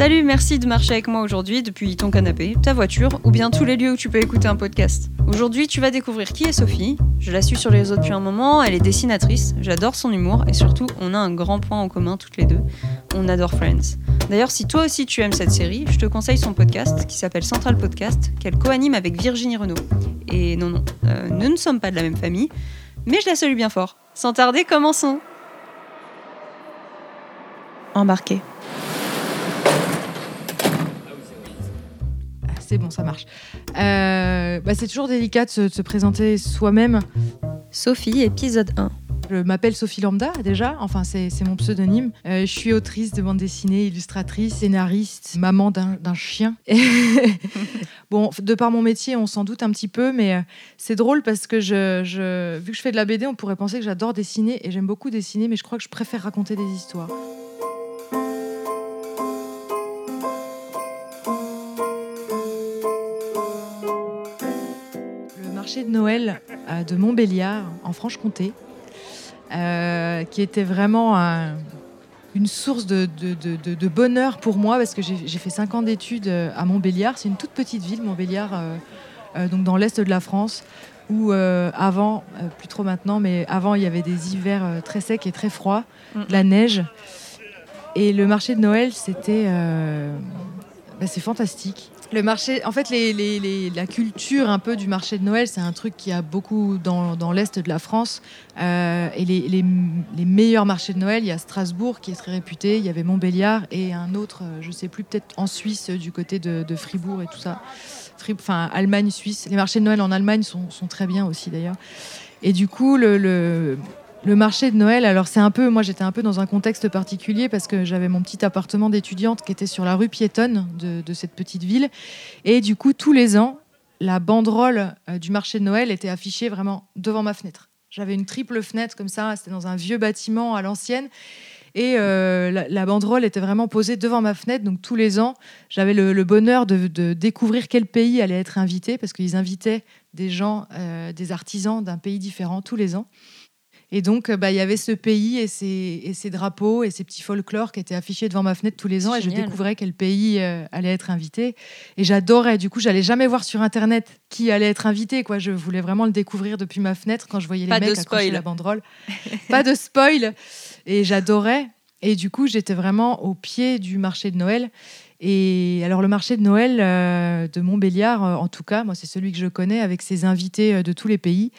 Salut, merci de marcher avec moi aujourd'hui depuis ton canapé, ta voiture ou bien tous les lieux où tu peux écouter un podcast. Aujourd'hui, tu vas découvrir qui est Sophie. Je la suis sur les réseaux depuis un moment, elle est dessinatrice, j'adore son humour et surtout, on a un grand point en commun toutes les deux. On adore Friends. D'ailleurs, si toi aussi tu aimes cette série, je te conseille son podcast qui s'appelle Central Podcast, qu'elle co-anime avec Virginie Renault. Et non, non, euh, nous ne sommes pas de la même famille, mais je la salue bien fort. Sans tarder, commençons. Embarqué. C'est bon, ça marche. Euh, bah, c'est toujours délicat de se, de se présenter soi-même. Sophie, épisode 1. Je m'appelle Sophie Lambda déjà, enfin c'est mon pseudonyme. Euh, je suis autrice de bande dessinée, illustratrice, scénariste, maman d'un chien. bon, de par mon métier, on s'en doute un petit peu, mais euh, c'est drôle parce que je, je- vu que je fais de la BD, on pourrait penser que j'adore dessiner et j'aime beaucoup dessiner, mais je crois que je préfère raconter des histoires. Marché de Noël euh, de Montbéliard, en Franche-Comté, euh, qui était vraiment un- une source de, de- de- de- de bonheur pour moi parce que j'ai fait cinq ans d'études euh, à Montbéliard. C'est une toute petite ville, Montbéliard, euh, euh, donc dans l'est de la France, où avant, plus trop maintenant, mais avant il y avait des hivers très secs et très froids, Mm. de la neige. Et le marché de Noël, c'était, bah, c'est fantastique. Le marché, en fait, la culture un peu du marché de Noël, c'est un truc qui a beaucoup dans, l'est de la France. Euh, et les, meilleurs marchés de Noël, il y a Strasbourg qui est très réputé, il y avait Montbéliard et un autre, euh, je sais plus, peut-être en Suisse, euh, du côté de, Fribourg et tout ça. Enfin, Allemagne, Suisse. Les marchés de Noël en Allemagne sont, très bien aussi d'ailleurs. Et du coup, le- le marché de Noël, alors c'est un peu, moi j'étais un peu dans un contexte particulier parce que j'avais mon petit appartement d'étudiante qui était sur la rue piétonne de, cette petite ville. Et du coup, tous les ans, la banderole euh, du marché de Noël était affichée vraiment devant ma fenêtre. J'avais une triple fenêtre comme ça, c'était dans un vieux bâtiment à l'ancienne. Et euh, la, banderole était vraiment posée devant ma fenêtre. Donc tous les ans, j'avais le, bonheur de, de découvrir quel pays allait être invité, parce qu'ils invitaient des gens, euh, des artisans d'un pays différent tous les ans. Et donc, euh, bah, il y avait ce pays et ses, et ses drapeaux et ses petits folklores qui étaient affichés devant ma fenêtre tous les ans. Et je découvrais quel pays euh, allait être invité. Et j'adorais. Du coup, j'allais jamais voir sur Internet qui allait être invité. Quoi. Je voulais vraiment le découvrir depuis ma fenêtre quand je voyais les Pas de mecs accrocher la banderole. Pas de spoil. Et j'adorais. Et du coup, j'étais vraiment au pied du marché de Noël. Et alors, le marché de Noël euh, de Montbéliard, euh, en tout cas, moi, c'est celui que je connais avec ses invités euh, de tous les pays.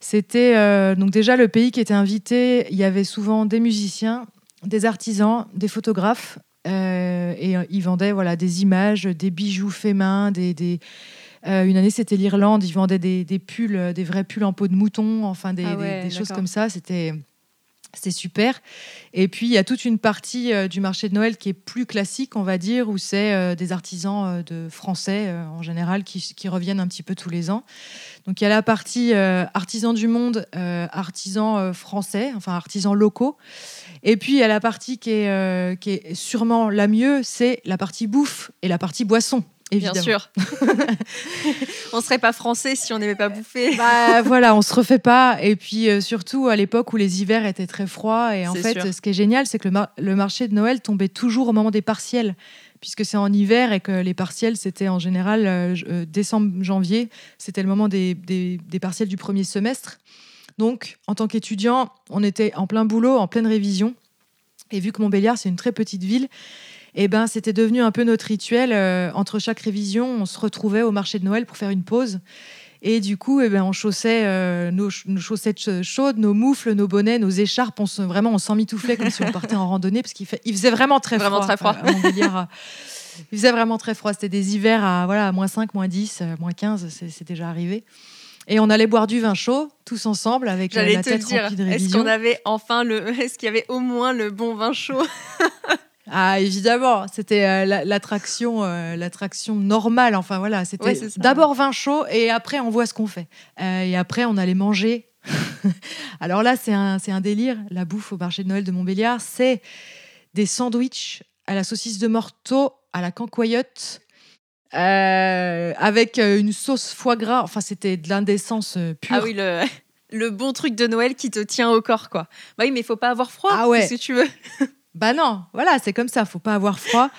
C'était euh, donc déjà le pays qui était invité. Il y avait souvent des musiciens, des artisans, des photographes. euh, et euh, ils vendaient voilà, des images, des bijoux faits main. Des, des- euh, une année, c'était l'Irlande. Ils vendaient des, des pulls, des vrais pulls en peau de mouton, enfin des, Ah des- ouais, des choses comme ça. C'était. C'était super. Et puis, il y a toute une partie euh, du marché de Noël qui est plus classique, on va dire, où c'est euh, des artisans euh, de français, en général, qui, reviennent un petit peu tous les ans. Donc, il y a la partie artisans du monde, artisans français, enfin artisans locaux. Et puis, il y a la partie qui est, qui est sûrement la mieux, c'est la partie bouffe et la partie boisson, évidemment. Bien sûr. on serait pas français si on n'aimait pas bouffer. Bah voilà, on se refait pas. Et puis euh, surtout à l'époque où les hivers étaient très froids. Et en fait, sûr. ce qui est génial, c'est que le, mar- le marché de Noël tombait toujours au moment des partiels, puisque c'est en hiver et que les partiels, c'était en général euh, euh, décembre, janvier. C'était le moment des, des- des partiels du premier semestre. Donc, en tant qu'étudiant, on était en plein boulot, en pleine révision. Et vu que Montbéliard, c'est une très petite ville, eh ben, c'était devenu un peu notre rituel. euh, entre chaque révision, on se retrouvait au marché de Noël pour faire une pause. Et du coup, eh ben, on chaussait euh, nos, ch- nos chaussettes ch- chaudes, nos moufles, nos bonnets, nos écharpes. On se, vraiment, on s'emmitouflait comme si on partait en randonnée parce qu'il il faisait vraiment très Vraiment froid. très froid. euh, il faisait vraiment très froid. C'était des hivers à voilà, à moins 5, moins 10, euh, moins 15, c'est déjà arrivé. Et on allait boire du vin chaud, tous ensemble, avec la te tête dire, remplie de est-ce révision. qu'on avait enfin le. Est-ce qu'il y avait au moins le bon vin chaud? Ah évidemment, c'était euh, la- l'attraction, euh, l'attraction normale. Enfin voilà, c'était Ouais, d'abord vin chaud et après on voit ce qu'on fait. Euh, et après on allait manger. Alors là, c'est un, un délire. La bouffe au marché de Noël de Montbéliard, c'est des sandwichs à la saucisse de morteau, à la cancoyote, avec une sauce foie gras. Enfin, c'était de l'indécence pure. Ah oui, le, le bon truc de Noël qui te tient au corps, quoi. Bah oui, mais il faut pas avoir froid. Ah ouais. Si tu veux. Bah non, voilà, c'est comme ça, faut pas avoir froid.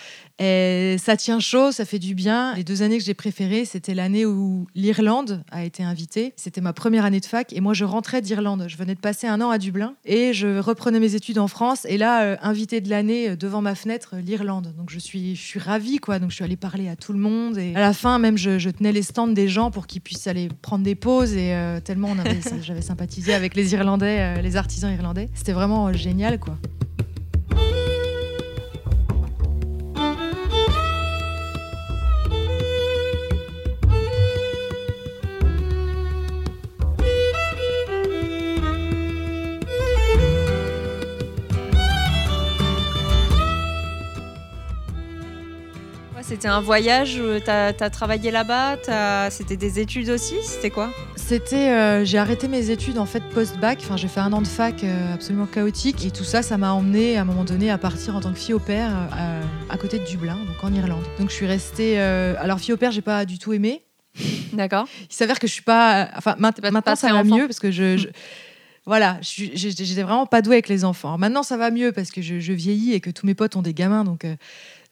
Et ça tient chaud, ça fait du bien. Les deux années que j'ai préférées, c'était l'année où l'Irlande a été invitée. C'était ma première année de fac et moi je rentrais d'Irlande. Je venais de passer un an à Dublin et je reprenais mes études en France. Et là, euh, invité de l'année euh, devant ma fenêtre, euh, l'Irlande. Donc je suis, je suis ravie quoi. Donc je suis allée parler à tout le monde et à la fin même je, tenais les stands des gens pour qu'ils puissent aller prendre des pauses et euh, tellement j'avais sympathisé avec les Irlandais, les artisans irlandais. C'était vraiment génial quoi. C'était un voyage, euh, t'as as travaillé là-bas, c'était des études aussi, c'était quoi? C'était, euh, j'ai arrêté mes études en fait post-bac. Enfin, j'ai fait un an de fac euh, absolument chaotique et tout ça, ça m'a emmené à un moment donné à partir en tant que fille au père euh, à, côté de Dublin, donc en Irlande. Donc je suis restée. alors fille au père, j'ai pas du tout aimé. D'accord. Il s'avère que je suis pas. Enfin, maintenant pas ça va mieux parce que je. je- Voilà, j'étais vraiment pas douée avec les enfants. Alors maintenant, ça va mieux parce que je, je vieillis et que tous mes potes ont des gamins, donc euh,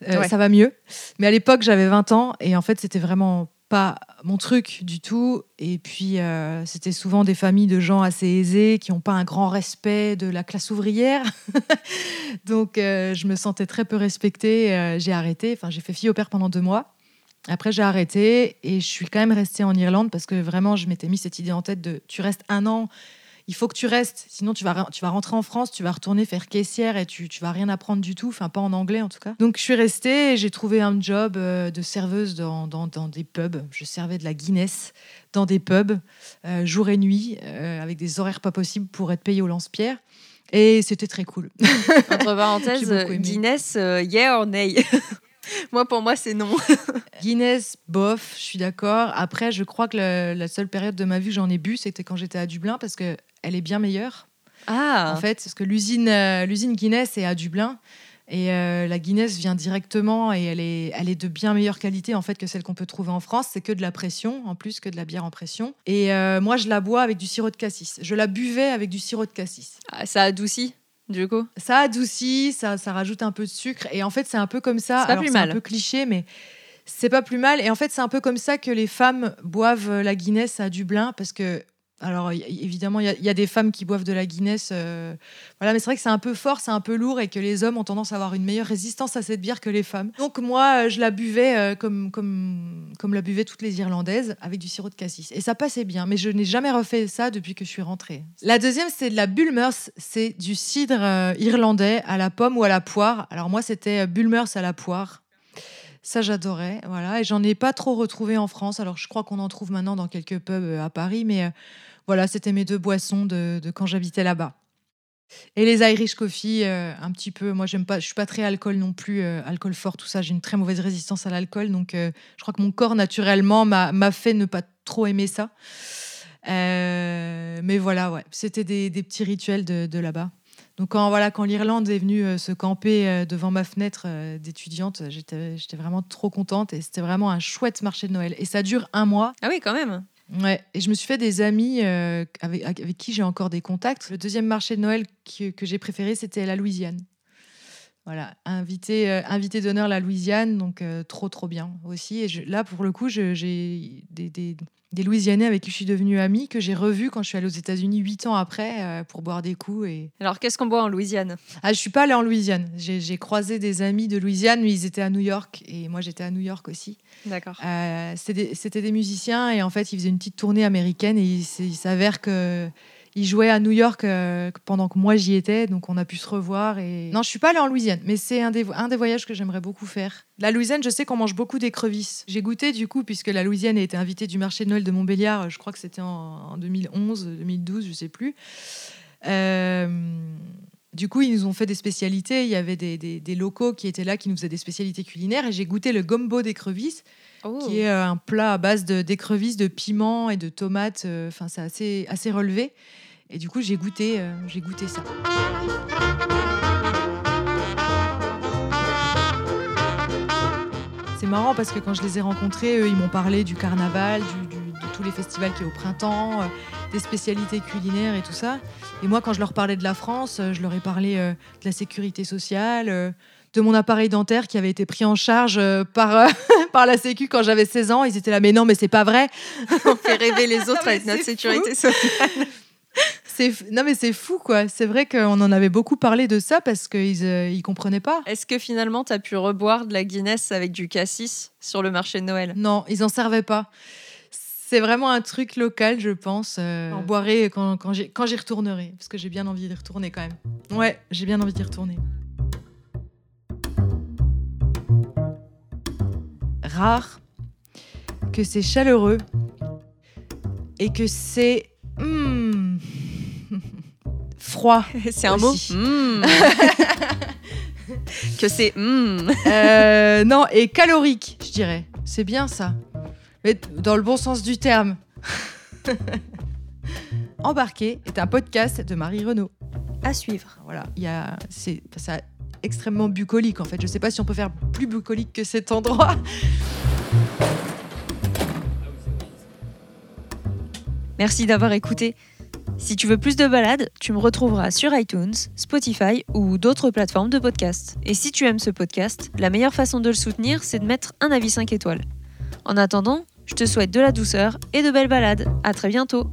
euh, Ouais. ça va mieux. Mais à l'époque, j'avais 20 ans et en fait, c'était vraiment pas mon truc du tout. Et puis, euh, c'était souvent des familles de gens assez aisés qui n'ont pas un grand respect de la classe ouvrière. donc, euh, je me sentais très peu respectée. euh, j'ai arrêté. Enfin, j'ai fait fille au père pendant deux mois. Après, j'ai arrêté et je suis quand même restée en Irlande parce que vraiment, je m'étais mis cette idée en tête de tu restes un an, il faut que tu restes, sinon tu vas, tu vas rentrer en France, tu vas retourner faire caissière et tu, tu vas rien apprendre du tout, enfin pas en anglais en tout cas. Donc je suis restée et j'ai trouvé un job euh, de serveuse dans, dans, dans des pubs. Je servais de la Guinness dans des pubs, euh, jour et nuit, euh, avec des horaires pas possibles pour être payée au lance-pierre. Et c'était très cool. Entre parenthèses. Guinness, euh, yeah or nay? Moi, pour moi, c'est non. Guinness, bof, je suis d'accord. Après, je crois que le- la seule période de ma vie que j'en ai bu, c'était quand j'étais à Dublin parce que elle est bien meilleure. Ah, En fait, parce que l'usine euh, l'usine Guinness est à Dublin et euh, la Guinness vient directement et elle est elle est de bien meilleure qualité en fait que celle qu'on peut trouver en France. C'est que de la pression en plus que de la bière en pression. Et euh, moi, je la bois avec du sirop de cassis. Je la buvais avec du sirop de cassis. Ah, ça adoucit, du coup. Ça adoucit, ça, ça rajoute un peu de sucre. Et en fait, c'est un peu comme ça. C'est pas Alors, plus c'est mal. un peu cliché, mais c'est pas plus mal. Et en fait, c'est un peu comme ça que les femmes boivent la Guinness à Dublin. Parce que, alors, évidemment, il y, a- des femmes qui boivent de la Guinness. euh, voilà, mais c'est vrai que c'est un peu fort, c'est un peu lourd et que les hommes ont tendance à avoir une meilleure résistance à cette bière que les femmes. Donc, moi, euh, je la buvais euh, comme, comme, comme la buvaient toutes les Irlandaises, avec du sirop de cassis. Et ça passait bien. Mais je n'ai jamais refait ça depuis que je suis rentrée. La deuxième, c'est de la Bulmers. C'est du cidre euh, irlandais à la pomme ou à la poire. Alors, moi, c'était Bulmers à la poire. Ça, j'adorais. Voilà. Et j'en ai pas trop retrouvé en France. Alors, je crois qu'on en trouve maintenant dans quelques pubs euh, à Paris. Mais euh, voilà, c'était mes deux boissons de, quand j'habitais là-bas. Et les Irish Coffee, euh, un petit peu. Moi, j'aime pas. Je suis pas très alcool non plus, alcool fort, tout ça. J'ai une très mauvaise résistance à l'alcool, donc je crois que mon corps naturellement m'a fait ne pas trop aimer ça. Mais voilà, ouais, c'était des, petits rituels de là-bas. Donc quand voilà, quand l'Irlande est venue euh, se camper euh, devant ma fenêtre euh, d'étudiante, j'étais j'étais vraiment trop contente et c'était vraiment un chouette marché de Noël. Et ça dure un mois. Ah oui, quand même. Ouais, et je me suis fait des amis euh, avec, avec qui j'ai encore des contacts. Le deuxième marché de Noël que, que j'ai préféré, c'était la Louisiane. Voilà, invité, euh, invité d'honneur la Louisiane, donc euh, trop trop bien aussi. Et je- là, pour le coup, j'ai des, des, des Louisianais avec qui je suis devenue amie, que j'ai revus quand je suis allée aux États-Unis huit ans après euh, pour boire des coups. Et... Alors, qu'est-ce qu'on boit en Louisiane? Ah, je suis pas allée en Louisiane. J'ai croisé des amis de Louisiane, mais ils étaient à New York et moi j'étais à New York aussi. D'accord. C'était des- musiciens et en fait, ils faisaient une petite tournée américaine et il s'avère que ils jouaient à New York euh, pendant que moi j'y étais, donc on a pu se revoir. Non, je suis pas allée en Louisiane, mais c'est un des, un des voyages que j'aimerais beaucoup faire. La Louisiane, je sais qu'on mange beaucoup d'écrevisses. J'ai goûté du coup, puisque la Louisiane a été invitée du marché de Noël de Montbéliard. Je crois que c'était en, en 2011, 2012, je sais plus. Euh, du coup, ils nous ont fait des spécialités. Il y avait des, des- des locaux qui étaient là, qui nous faisaient des spécialités culinaires. Et j'ai goûté le gombo d'écrevisses Oh. qui est euh, un plat à base d'écrevisses, de, piment et de tomates. euh, Enfin, c'est assez, assez relevé. Et du coup, j'ai goûté, euh, j'ai goûté ça. C'est marrant parce que quand je les ai rencontrés, eux, ils m'ont parlé du carnaval, du- du- de tous les festivals qui est au printemps. euh, des spécialités culinaires et tout ça. Et moi, quand je leur parlais de la France, je leur ai parlé euh, de la sécurité sociale, euh, de mon appareil dentaire qui avait été pris en charge par, par la Sécu quand j'avais 16 ans. Ils étaient là, mais non, mais c'est pas vrai. On fait rêver les autres avec notre sécurité sociale. Non, mais c'est fou, quoi. C'est vrai qu'on en avait beaucoup parlé de ça parce qu'ils euh, ils comprenaient pas. Est-ce que finalement, tu as pu reboire de la Guinness avec du cassis sur le marché de Noël? Non, ils en servaient pas. C'est vraiment un truc local, je pense. Euh, boirai quand, quand j'y retournerai, parce que j'ai bien envie d'y retourner quand même. Ouais, j'ai bien envie d'y retourner. Rare, que c'est chaleureux et que c'est hmm, froid. C'est un mot Aussi. Mm. Que c'est mm. Euh, non, et calorique, je dirais. C'est bien ça. Mais dans le bon sens du terme. Embarqué est un podcast de Marie Renaud. à suivre. Voilà, il y a, c'est, ça extrêmement bucolique en fait. Je sais pas si on peut faire plus bucolique que cet endroit. Merci d'avoir écouté. Si tu veux plus de balades, tu me retrouveras sur iTunes, Spotify ou d'autres plateformes de podcast. Et si tu aimes ce podcast, la meilleure façon de le soutenir, c'est de mettre un avis 5 étoiles. En attendant, je te souhaite de la douceur et de belles balades. À très bientôt.